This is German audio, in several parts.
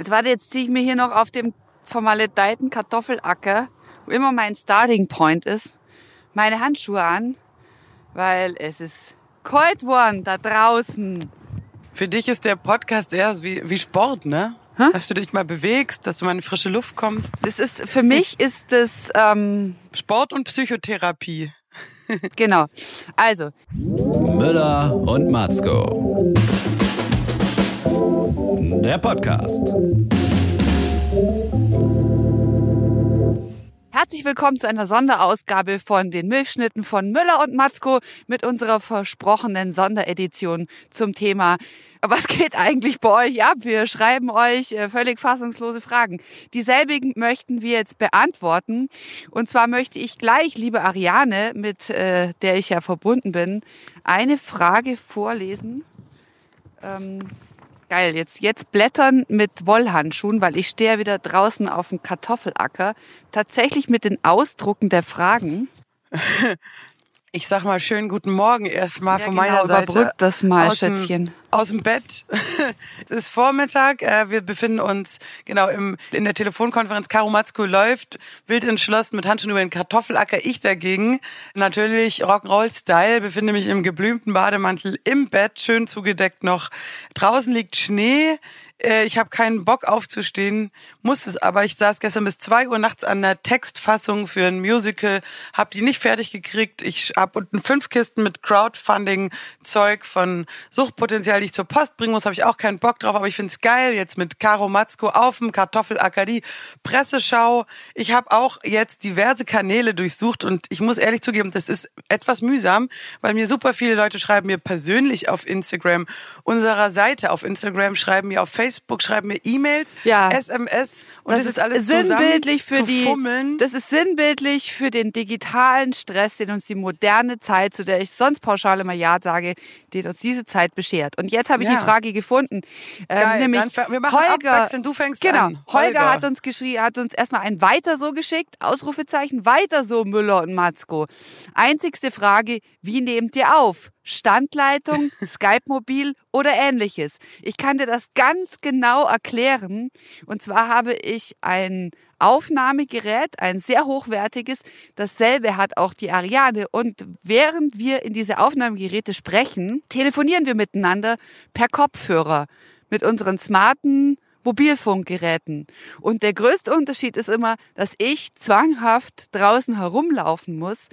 Jetzt warte, jetzt ziehe ich mir hier noch auf dem vermaledeiten Kartoffelacker, wo immer mein Starting Point ist, meine Handschuhe an, weil es ist kalt worden da draußen. Für dich ist der Podcast eher wie, wie Sport, ne? Hä? Dass du dich mal bewegst, dass du mal in frische Luft kommst. Das ist, für mich ist das, ähm, Sport und Psychotherapie. genau. Also, Müller und Matzko. Der Podcast. Herzlich willkommen zu einer Sonderausgabe von den Milchschnitten von Müller und Matzko mit unserer versprochenen Sonderedition zum Thema was geht eigentlich bei euch ab? Wir schreiben euch äh, völlig fassungslose Fragen. Dieselbigen möchten wir jetzt beantworten. Und zwar möchte ich gleich, liebe Ariane, mit äh, der ich ja verbunden bin, eine Frage vorlesen. Ähm, geil, jetzt, jetzt blättern mit Wollhandschuhen, weil ich stehe ja wieder draußen auf dem Kartoffelacker. Tatsächlich mit den Ausdrucken der Fragen. Ich sag mal schönen guten Morgen erstmal Ja, von genau, meiner Seite. überbrück das mal, aus dem- Schätzchen. Aus dem Bett. es ist Vormittag. äh, Wir befinden uns genau im, in der Telefonkonferenz. Karo Matzko läuft wild entschlossen mit Handschuhen über den Kartoffelacker. Ich dagegen natürlich Rock'n'Roll-Style. Befinde mich im geblümten Bademantel im Bett, schön zugedeckt noch. Draußen liegt Schnee. Äh, Ich habe keinen Bock aufzustehen, muss es aber. Ich saß gestern bis zwei Uhr nachts an der Textfassung für ein Musical, habe die nicht fertig gekriegt. Ich habe unten fünf Kisten mit Crowdfunding-Zeug von Suchtpotenzial, die ich zur Post bringen muss, habe ich auch keinen Bock drauf. Aber ich find's geil, jetzt mit Caro Matzko auf dem Kartoffelacker, Presseschau. Ich habe auch jetzt diverse Kanäle durchsucht und ich muss ehrlich zugeben, das ist etwas mühsam, weil mir super viele Leute schreiben mir persönlich auf Instagram, unserer Seite auf Instagram, schreiben mir auf Facebook, schreiben mir E-Mails, Ja. SMS und das, ist alles sinnbildlich für die fummeln. das ist sinnbildlich für den digitalen Stress, den uns die moderne Zeit, zu der ich sonst pauschal immer ja sage, den uns diese Zeit beschert. Und jetzt habe ich Ja. die Frage gefunden, ähm, Geil, nämlich dann wir machen Holger, du fängst genau, an. Holger, Holger. hat uns geschrieben, hat uns erstmal ein weiter so geschickt, Ausrufezeichen, weiter so Müller und Matzko. Einzigste Frage, wie nehmt ihr auf? Standleitung, Skype-Mobil oder ähnliches. Ich kann dir das ganz genau erklären. Und zwar habe ich ein Aufnahmegerät, ein sehr hochwertiges. Dasselbe hat auch die Ariane. Und während wir in diese Aufnahmegeräte sprechen, telefonieren wir miteinander per Kopfhörer mit unseren smarten Mobilfunkgeräten. Und der größte Unterschied ist immer, dass ich zwanghaft draußen herumlaufen muss,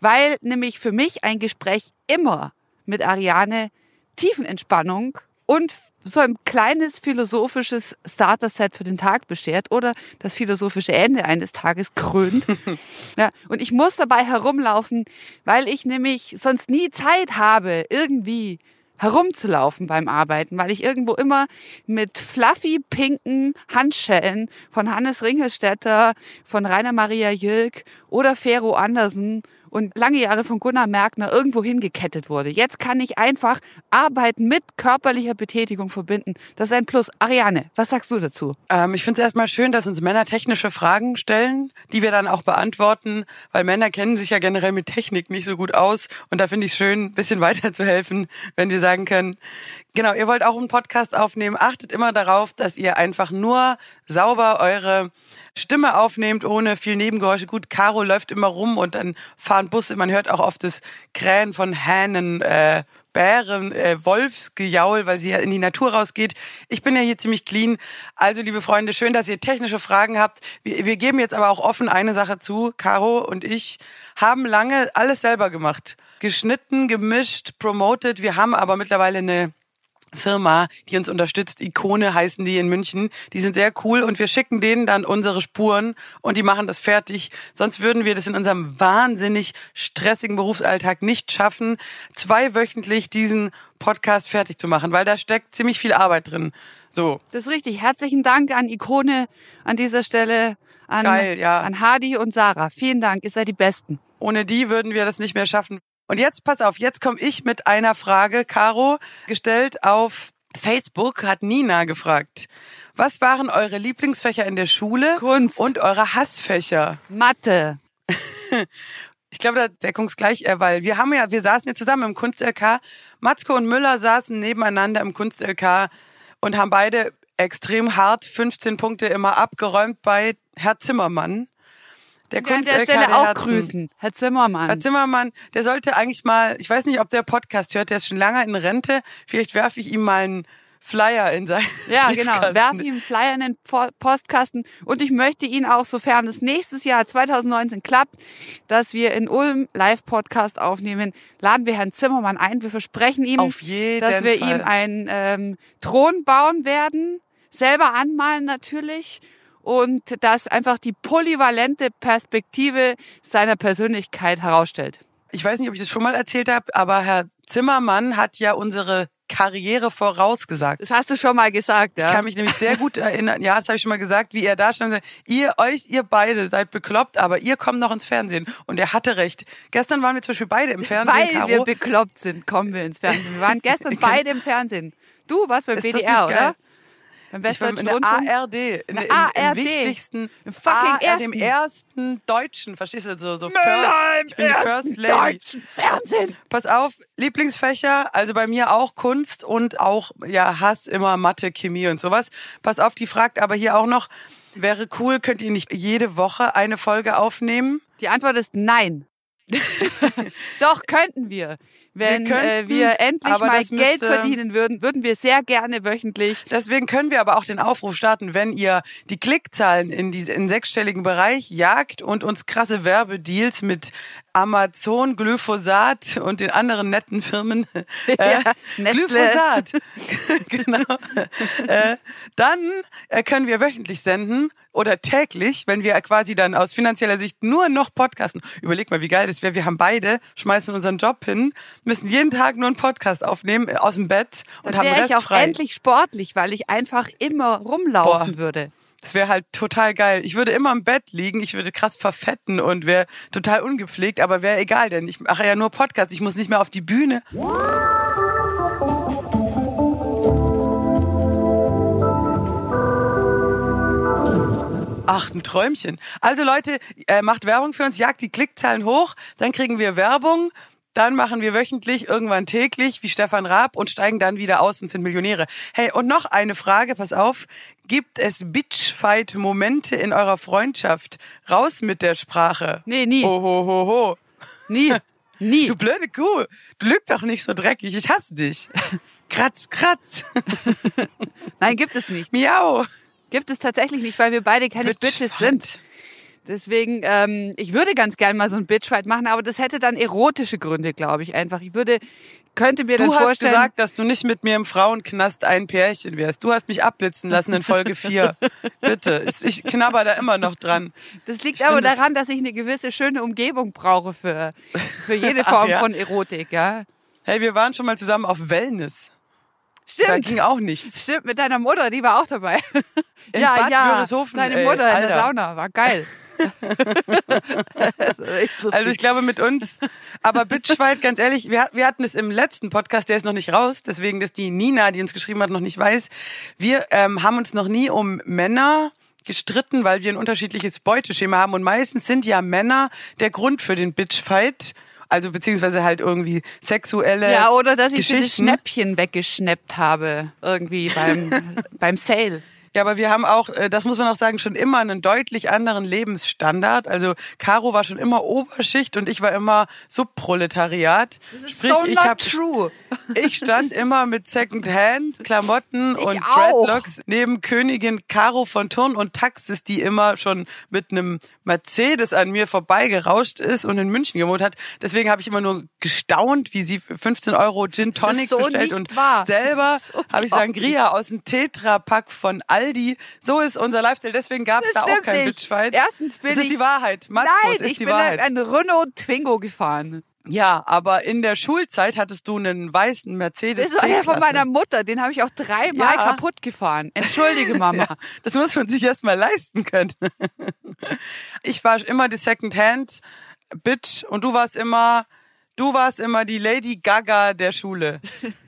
weil nämlich für mich ein Gespräch immer mit Ariane Tiefenentspannung und so ein kleines philosophisches Starter-Set für den Tag beschert oder das philosophische Ende eines Tages krönt. ja, und ich muss dabei herumlaufen, weil ich nämlich sonst nie Zeit habe, irgendwie herumzulaufen beim Arbeiten, weil ich irgendwo immer mit fluffy pinken Handschellen von Hannes Ringelstetter, von Rainer Maria Jülk oder Fero Andersen und lange Jahre von Gunnar Merkner irgendwo hingekettet wurde. Jetzt kann ich einfach Arbeiten mit körperlicher Betätigung verbinden. Das ist ein Plus. Ariane, was sagst du dazu? Ähm, ich finde es erstmal schön, dass uns Männer technische Fragen stellen, die wir dann auch beantworten, weil Männer kennen sich ja generell mit Technik nicht so gut aus. Und da finde ich es schön, ein bisschen weiterzuhelfen, wenn wir sagen können, genau, ihr wollt auch einen Podcast aufnehmen, achtet immer darauf, dass ihr einfach nur sauber eure Stimme aufnehmt, ohne viel Nebengeräusche. Gut, Caro läuft immer rum und dann fahren Busse. Man hört auch oft das Krähen von Hähnen, äh, Bären, äh, Wolfsgejaul, weil sie ja in die Natur rausgeht. Ich bin ja hier ziemlich clean. Also, liebe Freunde, schön, dass ihr technische Fragen habt. Wir, wir geben jetzt aber auch offen eine Sache zu. Caro und ich haben lange alles selber gemacht. Geschnitten, gemischt, promoted. Wir haben aber mittlerweile eine Firma, die uns unterstützt. Ikone heißen die in München. Die sind sehr cool und wir schicken denen dann unsere Spuren und die machen das fertig. Sonst würden wir das in unserem wahnsinnig stressigen Berufsalltag nicht schaffen, zweiwöchentlich diesen Podcast fertig zu machen, weil da steckt ziemlich viel Arbeit drin. So. Das ist richtig. Herzlichen Dank an Ikone an dieser Stelle, an, Geil, ja. an Hadi und Sarah. Vielen Dank, ihr seid die Besten. Ohne die würden wir das nicht mehr schaffen. Und jetzt pass auf, jetzt komme ich mit einer Frage, Caro, gestellt auf Facebook hat Nina gefragt. Was waren eure Lieblingsfächer in der Schule Kunst. und eure Hassfächer? Mathe. Ich glaube, da deckungsgleich, äh, weil wir haben ja, wir saßen ja zusammen im Kunst-LK. Matzko und Müller saßen nebeneinander im Kunst-LK und haben beide extrem hart 15 Punkte immer abgeräumt bei Herr Zimmermann. Der Wir an der Stelle der auch Herzen. grüßen. Herr Zimmermann. Herr Zimmermann, der sollte eigentlich mal, ich weiß nicht, ob der Podcast hört, der ist schon lange in Rente. Vielleicht werfe ich ihm mal einen Flyer in sein Ja, genau. Briefkasten. Werf ihm einen Flyer in den Po- Postkasten. Und ich möchte ihn auch, sofern es nächstes Jahr 2019 klappt, dass wir in Ulm Live-Podcast aufnehmen, laden wir Herrn Zimmermann ein. Wir versprechen ihm, dass wir Fall. ihm einen ähm, Thron bauen werden, selber anmalen natürlich. Und das einfach die polyvalente Perspektive seiner Persönlichkeit herausstellt. Ich weiß nicht, ob ich das schon mal erzählt habe, aber Herr Zimmermann hat ja unsere Karriere vorausgesagt. Das hast du schon mal gesagt, ja? Ich kann mich nämlich sehr gut erinnern, ja, das habe ich schon mal gesagt, wie er da stand. Ihr, euch, ihr beide seid bekloppt, aber ihr kommt noch ins Fernsehen. Und er hatte recht. Gestern waren wir zum Beispiel beide im Fernsehen, Weil Caro. wir bekloppt sind, kommen wir ins Fernsehen. Wir waren gestern beide im Fernsehen. Du warst beim Ist BDR, oder? Beim Ich war in der. ARD, in, der der- im, im ARD. wichtigsten, Im fucking ARD, dem ersten. deutschen, verstehst du, so, so First, im ich bin die ersten First Lady. deutschen Fernsehen. Pass auf, Lieblingsfächer, also bei mir auch Kunst und auch, ja, Hass immer Mathe, Chemie und sowas. Pass auf, die fragt aber hier auch noch, wäre cool, könnt ihr nicht jede Woche eine Folge aufnehmen? Die Antwort ist nein. Doch, könnten wir. Wenn Wir könnten, äh, wir endlich mal das Geld müsste- verdienen würden, würden wir sehr gerne wöchentlich. Deswegen können wir aber auch den Aufruf starten, wenn ihr die Klickzahlen in diese in sechsstelligen Bereich jagt und uns krasse Werbedeals mit Amazon, Glyphosat und den anderen netten Firmen äh, Ja. Glyphosat, genau, äh, dann äh, können wir wöchentlich senden oder täglich, wenn wir quasi dann aus finanzieller Sicht nur noch podcasten. Überleg mal, wie geil das wäre. Wir haben beide, schmeißen unseren Job hin, müssen jeden Tag nur einen Podcast aufnehmen äh, aus dem Bett und Dann haben wäre Rest ich auch frei. endlich sportlich, weil ich einfach immer rumlaufen Boah. würde. Das wäre halt total geil. Ich würde immer im Bett liegen, ich würde krass verfetten und wäre total ungepflegt, aber wäre egal, denn ich mache ja nur Podcast. Ich muss nicht mehr auf die Bühne. Ach, ein Träumchen. Also Leute, äh, macht Werbung für uns, jagt die Klickzahlen hoch, dann kriegen wir Werbung, dann machen wir wöchentlich, irgendwann täglich, wie Stefan Raab und steigen dann wieder aus und sind Millionäre. Hey, und noch eine Frage, pass auf. Gibt es Bitchfight-Momente in eurer Freundschaft? Raus mit der Sprache. Nee, nie. Oh, ho, ho, ho. Nie. Nie. Du blöde Kuh. Du lüg doch nicht so dreckig. Ich hasse dich. Kratz, kratz. Nein, gibt es nicht. Miau. Gibt es tatsächlich nicht, weil wir beide keine Bitches sind. Deswegen, ähm, ich würde ganz gern mal so ein Bitchfight machen, aber das hätte dann erotische Gründe, glaube ich einfach. Ich würde, könnte mir dann Du hast vorstellen, gesagt, dass du nicht mit mir im Frauenknast ein Pärchen wärst. Du hast mich abblitzen lassen in Folge 4. Bitte. Ich knabber da immer noch dran. das liegt ich aber daran, dass ich eine gewisse schöne Umgebung brauche für, für jede Ach Form ja? von Erotik, ja. Hey, wir waren schon mal zusammen auf Wellness. Da Stimmt. ging auch nichts. Stimmt, mit deiner Mutter, die war auch dabei. In ja, Bad ja. Deine ey, Mutter in der. Sauna, war geil. Also ich glaube mit uns, aber Bitchfight, ganz ehrlich, wir, wir hatten es im letzten Podcast, der ist noch nicht raus, deswegen, dass die Nina, die uns geschrieben hat, noch nicht weiß. Wir ähm, haben uns noch nie um Männer gestritten, weil wir ein unterschiedliches Beuteschema haben und meistens sind ja Männer der Grund für den Bitchfight. Also beziehungsweise halt irgendwie sexuelle ja, oder dass ich Geschichten. Schnäppchen weggeschnappt habe, irgendwie beim, beim Sale. Ja, aber wir haben auch, äh, das muss man auch sagen, schon immer einen deutlich anderen Lebensstandard. Also Caro war schon immer Oberschicht und ich war immer Subproletariat. Das ist Sprich, so ich hab, true. Ich stand immer mit Secondhand-Klamotten Ich und auch. Dreadlocks neben Königin Caro von Turn und Taxis, die immer schon mit einem Mercedes an mir vorbeigerauscht ist und in München gewohnt hat. Deswegen habe ich immer nur gestaunt, wie sie für 15 Euro Gin Tonic so bestellt und wahr. selber habe ich. Sangria aus dem Tetra-Pack von Aldi. So ist unser Lifestyle. Deswegen gab es da auch keinen nicht. Bitchfight. Erstens bin das ist ich- die Wahrheit. Matzko, Nein, ist ich die bin Wahrheit. ein Renault Twingo gefahren. Ja, aber in der Schulzeit hattest du einen weißen Mercedes. Das war ja von meiner Mutter. Den habe ich auch dreimal Ja. kaputt gefahren. Entschuldige, Mama. Ja, das muss man sich erst mal leisten können. Ich war immer die Secondhand Bitch und du warst immer du warst immer die Lady Gaga der Schule.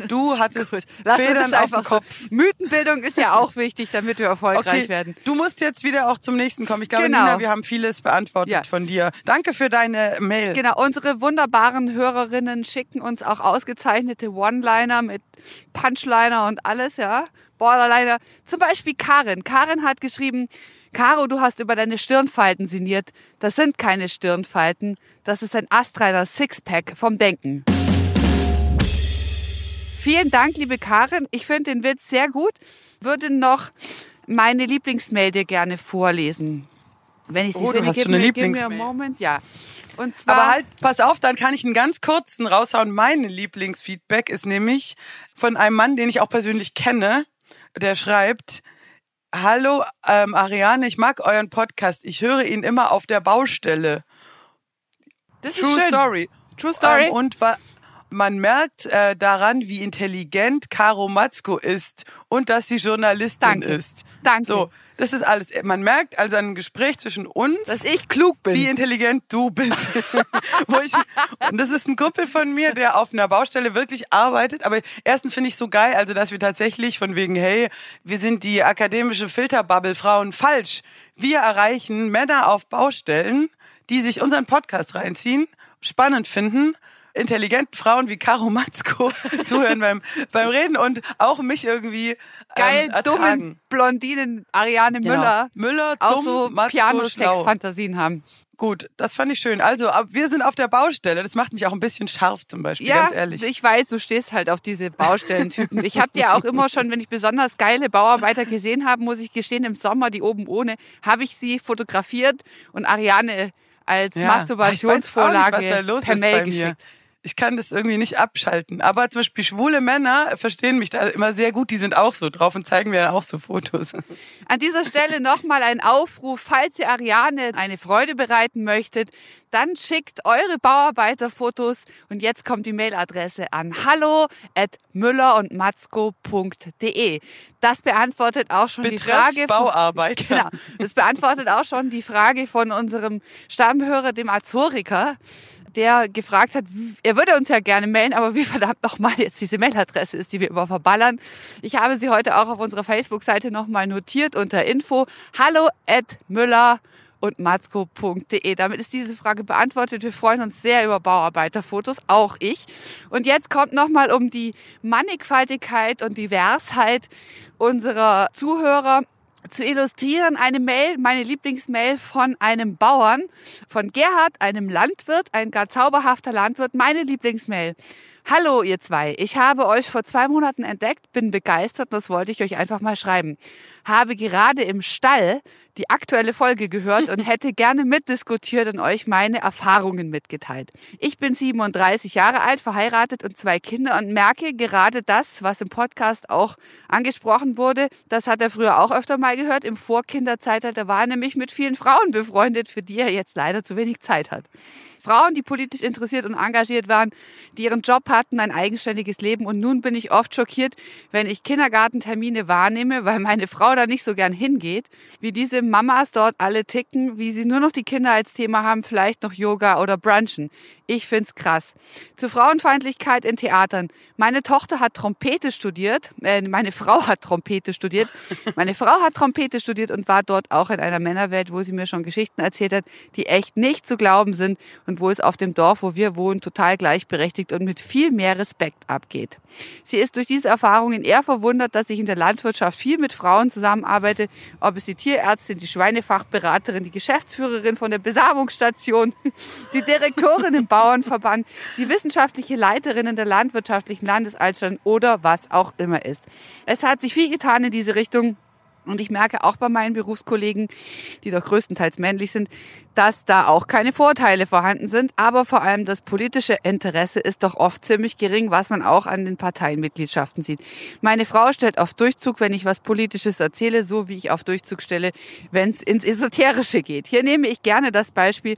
Du hattest Lass uns Federn auf dem einfach so. Kopf. Mythenbildung ist ja auch wichtig, damit wir erfolgreich Okay, werden. du musst jetzt wieder auch zum nächsten kommen. Ich glaube, Genau. Nina, wir haben vieles beantwortet Ja. von dir. Danke für deine Mail. Genau, unsere wunderbaren Hörerinnen schicken uns auch ausgezeichnete One-Liner mit Punchliner und alles, ja. Borderliner. Zum Beispiel Karin. Karin hat geschrieben, Caro, du hast über deine Stirnfalten sinniert. Das sind keine Stirnfalten. Das ist ein astreiner Sixpack vom Denken. Vielen Dank, liebe Karin. Ich finde den Witz sehr gut. Würde noch meine Lieblingsmail dir gerne vorlesen. Wenn ich sie Oh, du finde, hast gib schon eine mir, gib mir Lieblingsmail. einen Moment, ja. Und zwar Aber halt, pass auf, dann kann ich einen ganz kurzen raushauen. Mein Lieblingsfeedback ist nämlich von einem Mann, den ich auch persönlich kenne, der schreibt, Hallo ähm, Ariane, ich mag euren Podcast. Ich höre ihn immer auf der Baustelle. das True ist schön. Story. True Story. Ähm, und man merkt äh, daran, wie intelligent Caro Matzko ist und dass sie Journalistin Danke. ist. Danke. So, das ist alles. Man merkt also an einem Gespräch zwischen uns, Dass ich klug bin. wie intelligent du bist. Ich, und das ist ein Kumpel von mir, der auf einer Baustelle wirklich arbeitet. Aber erstens finde ich so geil, also dass wir tatsächlich von wegen, hey, wir sind die akademische Filterbubble Frauen falsch. Wir erreichen Männer auf Baustellen, die sich unseren Podcast reinziehen, spannend finden intelligenten Frauen wie Caro Matzko zuhören beim, beim Reden und auch mich irgendwie Geil, ähm, dummen Blondinen Ariane Müller Müller, auch dumm, so. Piano-Sex-Fantasien haben. Gut, das fand ich schön. Also, wir sind auf der Baustelle. Das macht mich auch ein bisschen scharf zum Beispiel, Ja, ganz ehrlich. ich weiß, du stehst halt auf diese Baustellentypen. Ich habe dir auch immer schon, wenn ich besonders geile Bauarbeiter gesehen habe, muss ich gestehen, im Sommer, die oben ohne, habe ich sie fotografiert und Ariane als Ja. Masturbationsvorlage per Mail geschickt. Ich kann das irgendwie nicht abschalten. Aber zum Beispiel schwule Männer verstehen mich da immer sehr gut. Die sind auch so drauf und zeigen mir dann auch so Fotos. An dieser Stelle nochmal ein Aufruf, falls ihr Ariane eine Freude bereiten möchtet, dann schickt eure Bauarbeiterfotos und jetzt kommt die Mailadresse an hallo at müller und matzko.de. Das beantwortet auch schon die Betreff Frage von, Bauarbeiter. Genau. Das beantwortet auch schon die Frage von unserem Stammhörer, dem Azoriker, der gefragt hat, er würde uns ja gerne mailen, aber wie verdammt nochmal jetzt diese Mailadresse ist, die wir immer verballern. Ich habe sie heute auch auf unserer Facebook-Seite nochmal notiert unter Info hallo at müller und matzko.de. Damit ist diese Frage beantwortet. Wir freuen uns sehr über Bauarbeiterfotos, auch ich. Und jetzt kommt nochmal um die Mannigfaltigkeit und Diversheit unserer Zuhörer zu illustrieren eine Mail, meine Lieblingsmail von einem Bauern, von Gerhard, einem Landwirt, ein gar zauberhafter Landwirt, meine Lieblingsmail. Hallo ihr zwei, ich habe euch vor zwei Monaten entdeckt, bin begeistert und das wollte ich euch einfach mal schreiben. Habe gerade im Stall die aktuelle Folge gehört und hätte gerne mitdiskutiert und euch meine Erfahrungen mitgeteilt. Ich bin 37 Jahre alt, verheiratet und zwei Kinder und merke gerade das, was im Podcast auch angesprochen wurde, das hat er früher auch öfter mal gehört. Im Vorkinderzeitalter war er nämlich mit vielen Frauen befreundet, für die er jetzt leider zu wenig Zeit hat. Frauen, die politisch interessiert und engagiert waren, die ihren Job hatten, ein eigenständiges Leben. Und nun bin ich oft schockiert, wenn ich Kindergartentermine wahrnehme, weil meine Frau da nicht so gern hingeht, wie diese Mamas dort alle ticken, wie sie nur noch die Kinder als Thema haben, vielleicht noch Yoga oder Brunchen. Ich find's krass. Zur Frauenfeindlichkeit in Theatern. Meine Tochter hat Trompete studiert, äh, meine Frau hat Trompete studiert. Meine Frau hat Trompete studiert und war dort auch in einer Männerwelt, wo sie mir schon Geschichten erzählt hat, die echt nicht zu glauben sind und wo es auf dem Dorf, wo wir wohnen, total gleichberechtigt und mit viel mehr Respekt abgeht. Sie ist durch diese Erfahrungen eher verwundert, dass ich in der Landwirtschaft viel mit Frauen zusammenarbeite, ob es die Tierärztin, die Schweinefachberaterin, die Geschäftsführerin von der Besamungsstation, die Direktorin im Bauernverband, die wissenschaftliche Leiterin in der landwirtschaftlichen Landesanstalt oder was auch immer ist. Es hat sich viel getan in diese Richtung. Und ich merke auch bei meinen Berufskollegen, die doch größtenteils männlich sind, dass da auch keine Vorteile vorhanden sind. Aber vor allem das politische Interesse ist doch oft ziemlich gering, was man auch an den Parteienmitgliedschaften sieht. Meine Frau stellt auf Durchzug, wenn ich was Politisches erzähle, so wie ich auf Durchzug stelle, wenn es ins Esoterische geht. Hier nehme ich gerne das Beispiel,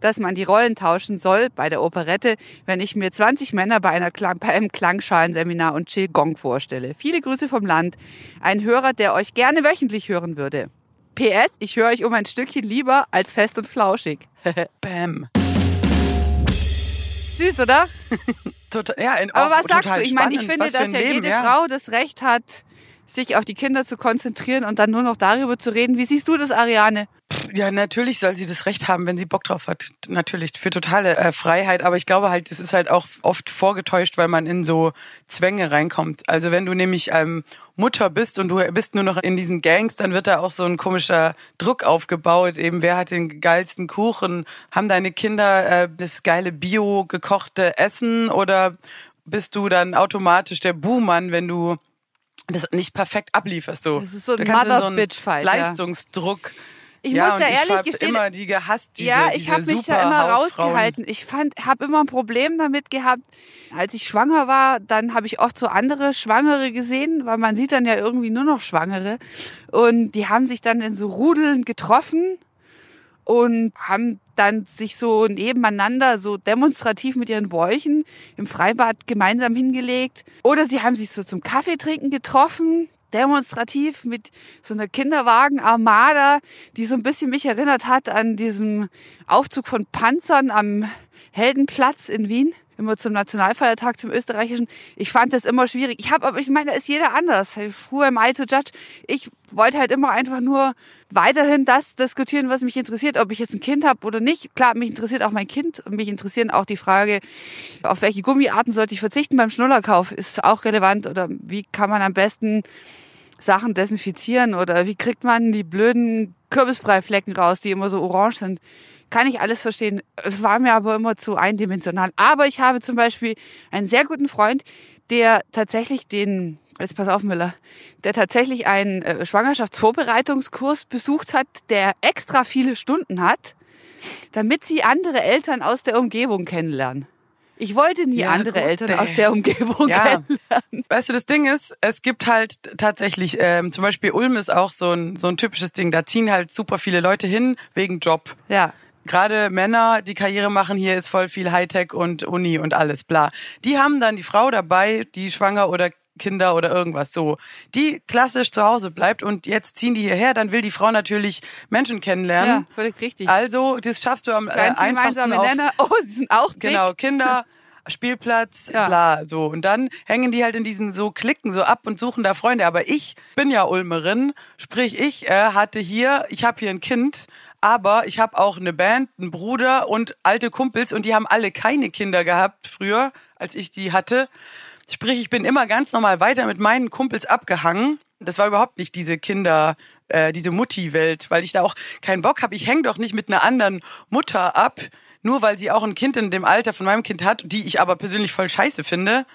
dass man die Rollen tauschen soll bei der Operette, wenn ich mir 20 Männer bei, einer Klang, bei einem Klangschalensseminar und Qigong vorstelle. Viele Grüße vom Land. Ein Hörer, der euch gerne wöchentlich hören würde. PS, ich höre euch um ein Stückchen lieber als fest und flauschig. Bam. Süß, oder? Total, ja, in, Aber was sagst du? Ich meine, ich finde, dass ja Leben, jede ja. Frau das Recht hat, sich auf die Kinder zu konzentrieren und dann nur noch darüber zu reden. Wie siehst du das, Ariane? Ja, natürlich soll sie das Recht haben, wenn sie Bock drauf hat. Natürlich, für totale äh, Freiheit. Aber ich glaube halt, es ist halt auch oft vorgetäuscht, weil man in so Zwänge reinkommt. Also wenn du nämlich ähm, Mutter bist und du bist nur noch in diesen Gangs, dann wird da auch so ein komischer Druck aufgebaut. Eben, wer hat den geilsten Kuchen? Haben deine Kinder äh, das geile Bio gekochte Essen oder bist du dann automatisch der Buhmann, wenn du das nicht perfekt ablieferst? So. Das ist so ein in so Mother-Bitch-Fight, ja. Ich ja, muss da ich ehrlich hab gestehen, immer die gehasst, diese, ja, ich habe mich da immer Superhausfrauen. rausgehalten. Ich fand, habe immer ein Problem damit gehabt. Als ich schwanger war, dann habe ich oft so andere Schwangere gesehen, weil man sieht dann ja irgendwie nur noch Schwangere. Und die haben sich dann in so Rudeln getroffen und haben dann sich so nebeneinander so demonstrativ mit ihren Bäuchen im Freibad gemeinsam hingelegt. Oder sie haben sich so zum Kaffeetrinken getroffen, demonstrativ mit so einer Kinderwagen-Armada, die so ein bisschen mich erinnert hat an diesen Aufzug von Panzern am Heldenplatz in Wien. Immer zum Nationalfeiertag, zum österreichischen. Ich fand das immer schwierig. Ich habe, aber ich meine, da ist jeder anders. Who am I to judge? Ich wollte halt immer einfach nur weiterhin das diskutieren, was mich interessiert, ob ich jetzt ein Kind habe oder nicht. Klar, mich interessiert auch mein Kind und mich interessieren auch die Frage, auf welche Gummiarten sollte ich verzichten beim Schnullerkauf, ist auch relevant oder wie kann man am besten Sachen desinfizieren oder wie kriegt man die blöden Kürbisbreiflecken raus, die immer so orange sind. Kann ich alles verstehen. War mir aber immer zu eindimensional. Aber ich habe zum Beispiel einen sehr guten Freund, der tatsächlich den, jetzt pass auf Müller, der tatsächlich einen äh, Schwangerschaftsvorbereitungskurs besucht hat, der extra viele Stunden hat, damit sie andere Eltern aus der Umgebung kennenlernen. Ich wollte nie Ja, andere gut, Eltern ey. aus der Umgebung Ja. kennenlernen. Weißt du, das Ding ist, es gibt halt tatsächlich, ähm, zum Beispiel Ulm ist auch so ein, so ein typisches Ding. Da ziehen halt super viele Leute hin wegen Job. Ja. Gerade Männer, die Karriere machen, hier ist voll viel Hightech und Uni und alles, bla. Die haben dann die Frau dabei, die schwanger oder Kinder oder irgendwas so, die klassisch zu Hause bleibt und jetzt ziehen die hierher, dann will die Frau natürlich Menschen Ja, kennenlernen. völlig richtig. Also, das schaffst du am äh, einfachsten auf Nenner. Oh, sie sind auch dick. Genau, Kinder, Spielplatz, Ja. bla, so. Und dann hängen die halt in diesen so Klicken so ab und suchen da Freunde. Aber ich bin ja Ulmerin, sprich ich äh, hatte hier, ich habe hier ein Kind, aber ich habe auch eine Band, einen Bruder und alte Kumpels und die haben alle keine Kinder gehabt früher, als ich die hatte. Sprich, ich bin immer ganz normal weiter mit meinen Kumpels abgehangen. Das war überhaupt nicht diese Kinder, äh, diese Mutti-Welt, weil ich da auch keinen Bock habe. Ich hänge doch nicht mit einer anderen Mutter ab, nur weil sie auch ein Kind in dem Alter von meinem Kind hat, die ich aber persönlich voll scheiße finde.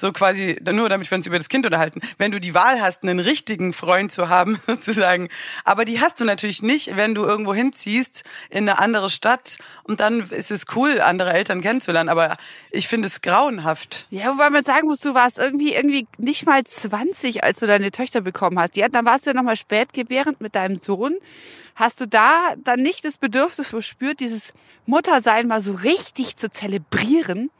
So quasi, nur damit wir uns über das Kind unterhalten. Wenn du die Wahl hast, einen richtigen Freund zu haben, sozusagen. Aber die hast du natürlich nicht, wenn du irgendwo hinziehst in eine andere Stadt. Und dann ist es cool, andere Eltern kennenzulernen. Aber ich finde es grauenhaft. Ja, wobei man sagen muss, du warst irgendwie, irgendwie nicht mal 20, als du deine Töchter bekommen hast. Ja, dann warst du ja nochmal spätgebärend mit deinem Sohn. Hast du da dann nicht das Bedürfnis verspürt, dieses Muttersein mal so richtig zu zelebrieren?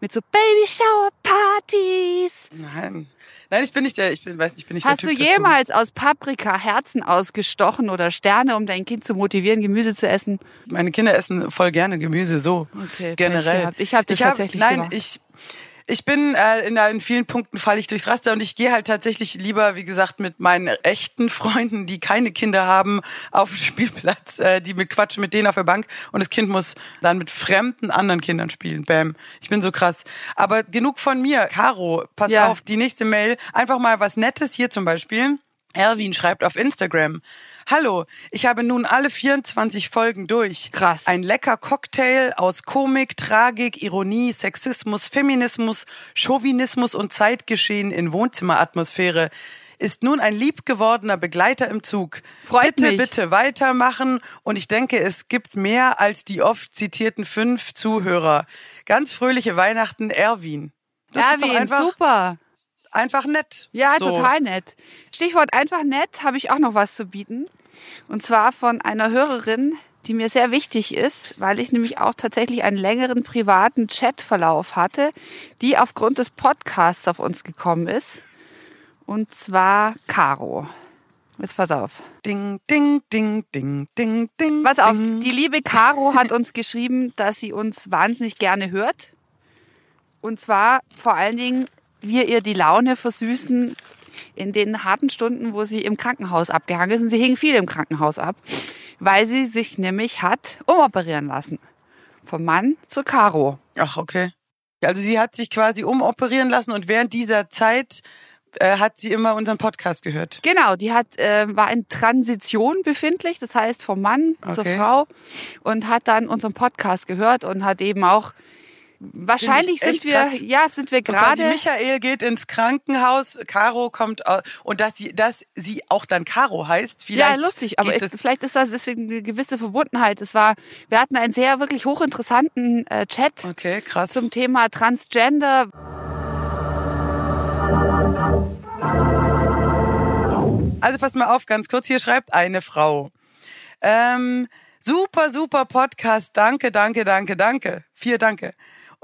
Mit so Baby-Shower-Partys. Nein. Nein, ich bin nicht der, ich bin, weiß nicht, ich bin nicht Hast der du Typ dazu. jemals aus Paprika Herzen ausgestochen oder Sterne, um dein Kind zu motivieren, Gemüse zu essen? Meine Kinder essen voll gerne Gemüse, so Okay, generell. Ich hab das tatsächlich Nein, gemacht. ich ich bin äh, in, in vielen Punkten falle ich durchs Raster und ich gehe halt tatsächlich lieber, wie gesagt, mit meinen echten Freunden, die keine Kinder haben, auf den Spielplatz, äh, die mit quatschen mit denen auf der Bank und das Kind muss dann mit fremden anderen Kindern spielen. Bam. Ich bin so krass. Aber genug von mir. Caro, pass Ja. auf, die nächste Mail. Einfach mal was Nettes hier zum Beispiel. Erwin schreibt auf Instagram. Hallo, ich habe nun alle 24 Folgen durch. Krass. Ein lecker Cocktail aus Komik, Tragik, Ironie, Sexismus, Feminismus, Chauvinismus und Zeitgeschehen in Wohnzimmeratmosphäre ist nun ein liebgewordener Begleiter im Zug. Freut bitte, mich. bitte weitermachen und ich denke, es gibt mehr als die oft zitierten fünf Zuhörer. Ganz fröhliche Weihnachten, Erwin. Das ist doch Erwin, einfach, super. Einfach nett. Ja, so. total nett. Stichwort einfach nett, habe ich auch noch was zu bieten. Und zwar von einer Hörerin, die mir sehr wichtig ist, weil ich nämlich auch tatsächlich einen längeren privaten Chatverlauf hatte, die aufgrund des Podcasts auf uns gekommen ist. Und zwar Caro. Jetzt pass auf. Ding, ding, ding, ding, ding, ding. Pass auf, ding. die liebe Caro hat uns geschrieben, dass sie uns wahnsinnig gerne hört. Und zwar vor allen Dingen, wir ihr die Laune versüßen in den harten Stunden, wo sie im Krankenhaus abgehangen ist. Und sie hing viel im Krankenhaus ab. weil sie sich nämlich hat umoperieren lassen. Vom Mann zur Caro. Ach, okay. Also sie hat sich quasi umoperieren lassen und während dieser Zeit äh, hat sie immer unseren Podcast gehört. Genau, die hat äh, war in Transition befindlich, das heißt vom Mann zur Okay. Frau und hat dann unseren Podcast gehört und hat eben auch wahrscheinlich sind wir krass. ja sind wir gerade Michael geht ins Krankenhaus, Caro kommt und dass sie, dass sie auch dann Caro heißt, ja vielleicht. lustig, aber ich, vielleicht ist das deswegen eine gewisse Verbundenheit. Es war wir hatten einen sehr wirklich hochinteressanten äh, Chat okay, krass. zum Thema Transgender. Also pass mal auf, ganz kurz, hier schreibt eine Frau. Ähm, super, super Podcast, danke, danke, danke, danke. Vier Danke.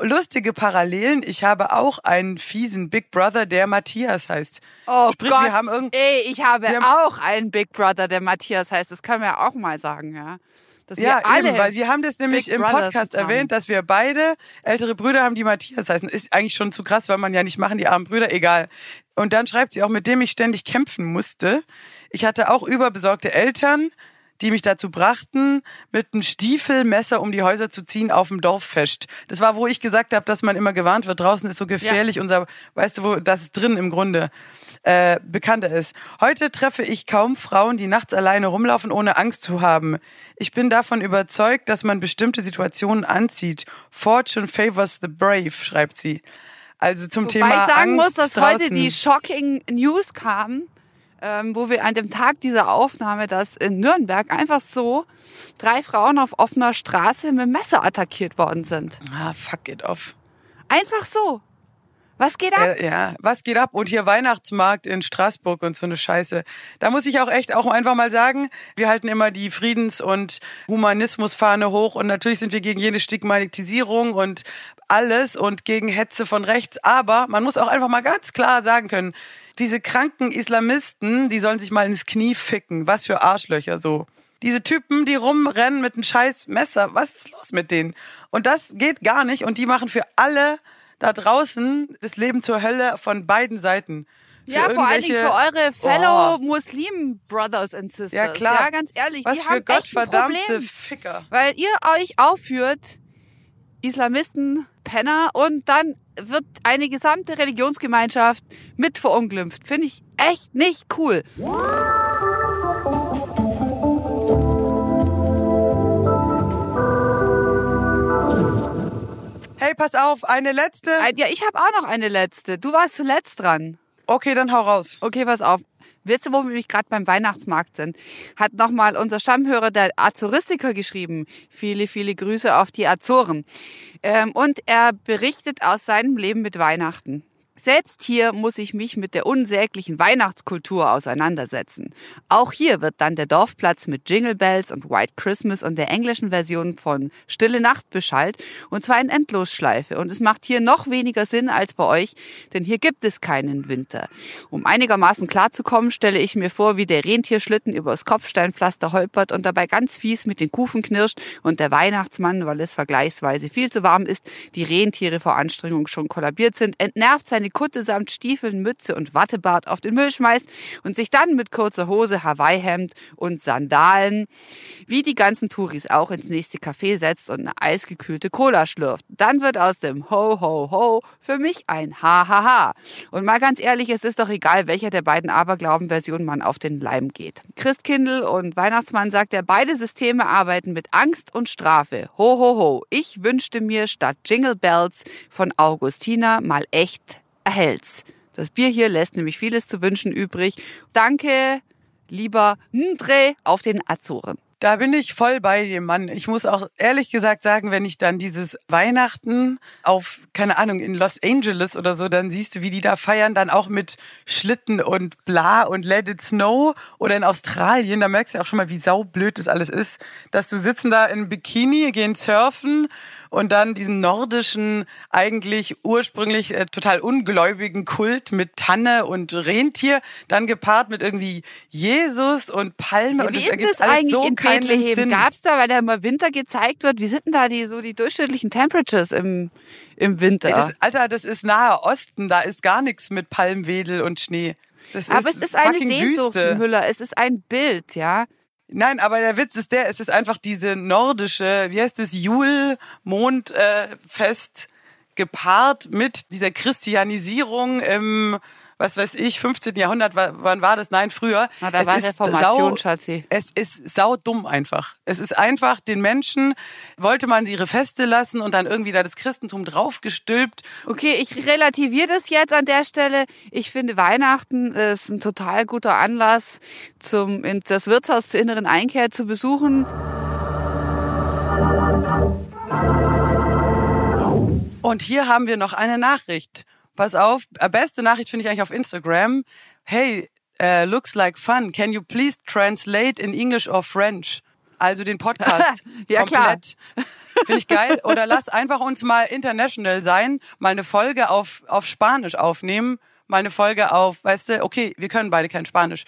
Lustige Parallelen, ich habe auch einen fiesen Big Brother, der Matthias heißt. Oh Sprich, Gott, wir haben irgend ey, ich habe wir haben- auch einen Big Brother, der Matthias heißt. Das können wir ja auch mal sagen, ja. Dass Ja, eben, weil wir haben das nämlich Big im Brothers Podcast haben. erwähnt, dass wir beide ältere Brüder haben, die Matthias heißen. Ist eigentlich schon zu krass, weil man ja nicht machen, die armen Brüder, egal. Und dann schreibt sie auch, mit dem ich ständig kämpfen musste. Ich hatte auch überbesorgte Eltern, die mich dazu brachten, mit einem Stiefelmesser um die Häuser zu ziehen auf dem Dorffest. Das war, wo ich gesagt habe, dass man immer gewarnt wird, draußen ist so gefährlich, unser, weißt du, wo das ist drin im Grunde äh, bekannter ist. Heute treffe ich kaum Frauen, die nachts alleine rumlaufen, ohne Angst zu haben. Ich bin davon überzeugt, dass man bestimmte Situationen anzieht. Fortune favors the brave, schreibt sie. Also zum Wobei Thema ich sagen Angst muss, dass draußen. heute die shocking News kam, ähm, wo wir an dem Tag dieser Aufnahme, dass in Nürnberg einfach so drei Frauen auf offener Straße mit Messer attackiert worden sind. Ah, fuck it off. Einfach so. Was geht ab? Äh, ja, was geht ab? Und hier Weihnachtsmarkt in Straßburg und so eine Scheiße. Da muss ich auch echt auch einfach mal sagen, wir halten immer die Friedens- und Humanismusfahne hoch und natürlich sind wir gegen jede Stigmatisierung und alles und gegen Hetze von rechts. Aber man muss auch einfach mal ganz klar sagen können, diese kranken Islamisten, die sollen sich mal ins Knie ficken. Was für Arschlöcher so. Diese Typen, die rumrennen mit einem scheiß Messer, was ist los mit denen? Und das geht gar nicht und die machen für alle da draußen das Leben zur Hölle von beiden Seiten. Für Ja, vor allen Dingen für eure Fellow Oh. Muslim Brothers and Sisters. Ja, klar. Ja, ganz ehrlich, Was für gottverdammte Ficker. weil ihr euch aufführt, Islamisten, Penner, und dann wird eine gesamte Religionsgemeinschaft mit verunglimpft. Finde ich echt nicht cool. Hey, pass auf, eine letzte. Ein- Ja, ich habe auch noch eine letzte. Du warst zuletzt dran. Okay, dann hau raus. Okay, pass auf. Wisst ihr, wo wir gerade beim Weihnachtsmarkt sind? Hat nochmal unser Stammhörer, der Azoristiker, geschrieben. Viele, viele Grüße auf die Azoren. Ähm, und er berichtet aus seinem Leben mit Weihnachten. Selbst hier muss ich mich mit der unsäglichen Weihnachtskultur auseinandersetzen. Auch hier wird dann der Dorfplatz mit Jingle Bells und White Christmas und der englischen Version von Stille Nacht beschallt und zwar in Endlosschleife. Und es macht hier noch weniger Sinn als bei euch, denn hier gibt es keinen Winter. Um einigermaßen klarzukommen, stelle ich mir vor, wie der Rentierschlitten übers Kopfsteinpflaster holpert und dabei ganz fies mit den Kufen knirscht und der Weihnachtsmann, weil es vergleichsweise viel zu warm ist, die Rentiere vor Anstrengung schon kollabiert sind, entnervt seine Kutte samt Stiefeln, Mütze und Wattebart auf den Müll schmeißt und sich dann mit kurzer Hose, Hawaii-Hemd und Sandalen, wie die ganzen Touris auch, ins nächste Café setzt und eine eisgekühlte Cola schlürft. Dann wird aus dem Ho, Ho, Ho für mich ein Ha, Ha, Ha. Und mal ganz ehrlich, es ist doch egal, welcher der beiden Aberglauben-Versionen man auf den Leim geht. Christkindl und Weihnachtsmann sagt er, beide Systeme arbeiten mit Angst und Strafe. Ho, ho, ho. Ich wünschte mir statt Jingle Bells von Augustina mal echt erhält's. Das Bier hier lässt nämlich vieles zu wünschen übrig. Danke, lieber Ndre auf den Azoren. Da bin ich voll bei dem Mann. Ich muss auch ehrlich gesagt sagen, wenn ich dann dieses Weihnachten auf, keine Ahnung, in Los Angeles oder so, dann siehst du, wie die da feiern, dann auch mit Schlitten und bla und Let It Snow oder in Australien, da merkst du auch schon mal, wie saublöd das alles ist, dass du sitzen da in Bikini, gehen surfen und dann diesen nordischen, eigentlich ursprünglich äh, total ungläubigen Kult mit Tanne und Rentier, dann gepaart mit irgendwie Jesus und Palme. und wie das ist das alles eigentlich so in Bethlehem? Sinn. Gab's da, weil da immer Winter gezeigt wird, wie sind denn da die, so die durchschnittlichen Temperatures im, im Winter? Das, Alter, das ist Nahe Osten, da ist gar nichts mit Palmwedel und Schnee. Das Aber ist es ist eine Sehnsucht, Wüste. Müller. Es ist ein Bild, ja. Nein, aber der Witz ist der, es ist einfach diese nordische, wie heißt es, Jul-Mondfest gepaart mit dieser Christianisierung im was weiß ich, 15. Jahrhundert, wann war das? Nein, früher. Na, da es war ist Reformation, sau, Schatzi. Es ist saudumm einfach. Es ist einfach, den Menschen wollte man ihre Feste lassen und dann irgendwie da das Christentum draufgestülpt. Okay, ich relativiere das jetzt an der Stelle. Ich finde, Weihnachten ist ein total guter Anlass, zum, in das Wirtshaus zur inneren Einkehr zu besuchen. Und hier haben wir noch eine Nachricht. Pass auf, äh, beste Nachricht finde ich eigentlich auf Instagram. Hey, uh, looks like fun. Can you please translate in English or French? Also den Podcast Ja, komplett. Finde ich geil. Oder lass einfach uns mal international sein, mal eine Folge auf, auf Spanisch aufnehmen, mal eine Folge auf, weißt du, okay, wir können beide kein Spanisch.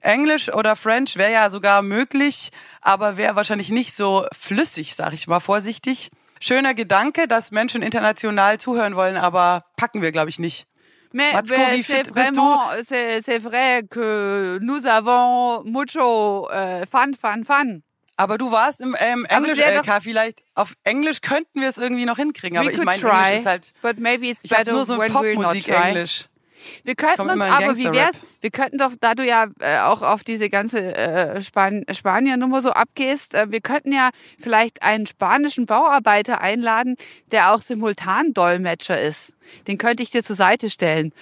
Englisch oder French wäre ja sogar möglich, aber wäre wahrscheinlich nicht so flüssig, sag ich mal vorsichtig. Schöner Gedanke, dass Menschen international zuhören wollen, aber packen wir, glaube ich, nicht. Mais, mais c'est vraiment, c'est vrai que nous avons mucho äh, fun, fun, fun. Aber du warst im ähm, Englisch-LK vielleicht. Auf Englisch könnten wir es irgendwie noch hinkriegen, aber ich meine, Englisch ist halt. but maybe it's Ich better nur so. Popmusik-Englisch. Wir könnten uns aber, wie wär's, wir könnten doch, da du ja äh, auch auf diese ganze äh, Span Spanier-Nummer so abgehst, äh, wir könnten ja vielleicht einen spanischen Bauarbeiter einladen, der auch Simultandolmetscher ist. Den könnte ich dir zur Seite stellen.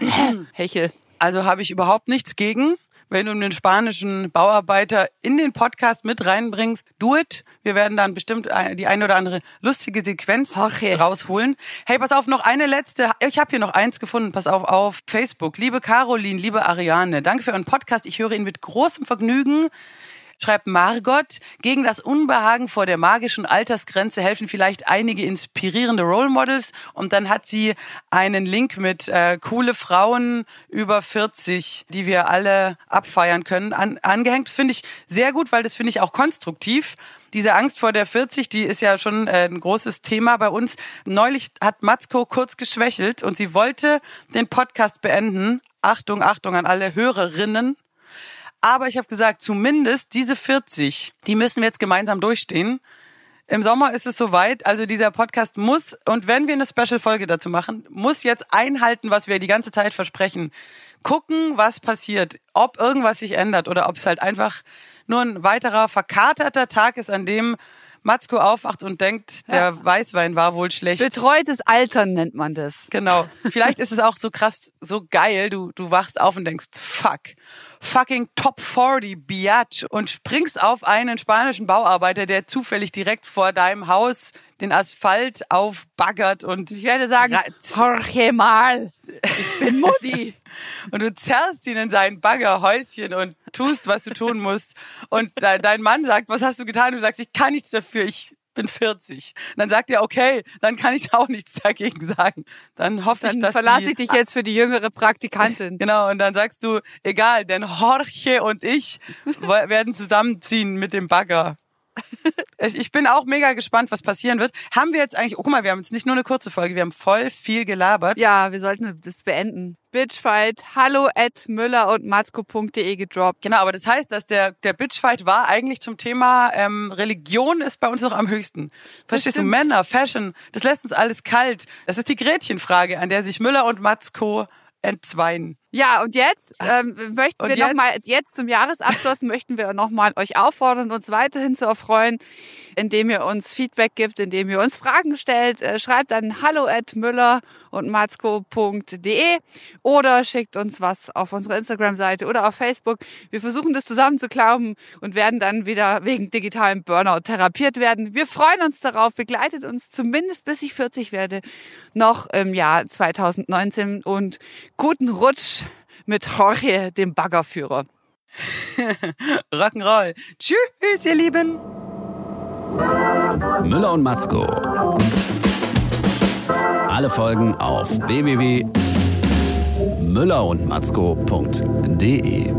Hechel. Also habe ich überhaupt nichts gegen, wenn du einen spanischen Bauarbeiter in den Podcast mit reinbringst. Do it. Wir werden dann bestimmt ein- die eine oder andere lustige Sequenz Okay. rausholen. Hey, pass auf, noch eine letzte. Ich habe hier noch eins gefunden. Pass auf, auf Facebook. Liebe Caroline, liebe Ariane, danke für euren Podcast. Ich höre ihn mit großem Vergnügen. Schreibt Margot, gegen das Unbehagen vor der magischen Altersgrenze helfen vielleicht einige inspirierende Role Models. Und dann hat sie einen Link mit äh, coole Frauen über 40, die wir alle abfeiern können, an, angehängt. Das finde ich sehr gut, weil das finde ich auch konstruktiv. Diese Angst vor der 40, die ist ja schon äh, ein großes Thema bei uns. Neulich hat Matzko kurz geschwächelt und sie wollte den Podcast beenden. Achtung, Achtung an alle Hörerinnen. Aber ich habe gesagt, zumindest diese 40, die müssen wir jetzt gemeinsam durchstehen. Im Sommer ist es soweit, also dieser Podcast muss, und wenn wir eine Special-Folge dazu machen, muss jetzt einhalten, was wir die ganze Zeit versprechen. Gucken, was passiert, ob irgendwas sich ändert oder ob es halt einfach nur ein weiterer verkaterter Tag ist, an dem Matzko aufwacht und denkt, der Weißwein war wohl schlecht. Betreutes Altern nennt man das. Genau. Vielleicht ist es auch so krass, so geil. Du, du wachst auf und denkst, fuck, fucking Top 40 Biatch und springst auf einen spanischen Bauarbeiter, der zufällig direkt vor deinem Haus den Asphalt aufbaggert und, Ich werde sagen. Jorge mal, ich bin Mutti. und du zerrst ihn in sein Baggerhäuschen und tust, was du tun musst. Und de dein Mann sagt, was hast du getan? Du sagst, ich kann nichts dafür, ich bin 40. Und dann sagt er, okay, dann kann ich auch nichts dagegen sagen. Dann hoffe ich, Dann dass verlasse die ich dich jetzt für die jüngere Praktikantin. Genau, und dann sagst du, egal, denn Jorge und ich werden zusammenziehen mit dem Bagger. Ich bin auch mega gespannt, was passieren wird. Haben wir jetzt eigentlich, oh, guck mal, wir haben jetzt nicht nur eine kurze Folge, wir haben voll viel gelabert. Ja, wir sollten das beenden. Bitchfight, hallo at müller und matzko.de gedroppt. Genau, aber das heißt, dass der, der Bitchfight war eigentlich zum Thema ähm, Religion ist bei uns noch am höchsten. Verstehst du? Männer, Fashion, das lässt uns alles kalt. Das ist die Gretchenfrage, an der sich Müller und Matzko entzweien. Ja, und jetzt ähm, möchten Und wir nochmal, jetzt zum Jahresabschluss möchten wir nochmal euch auffordern, uns weiterhin zu erfreuen, indem ihr uns Feedback gibt, indem ihr uns Fragen stellt. Äh, schreibt an hallo at müller und matzko.de oder schickt uns was auf unsere Instagram-Seite oder auf Facebook. Wir versuchen das zusammen zu glauben und werden dann wieder wegen digitalem Burnout therapiert werden. Wir freuen uns darauf, begleitet uns zumindest bis ich 40 werde, noch im Jahr 2019 und guten Rutsch mit Jorge, dem Baggerführer. Rock'n'Roll. Tschüss, ihr Lieben. Müller und Matzko. Alle Folgen auf www.müllerundmatzko.de.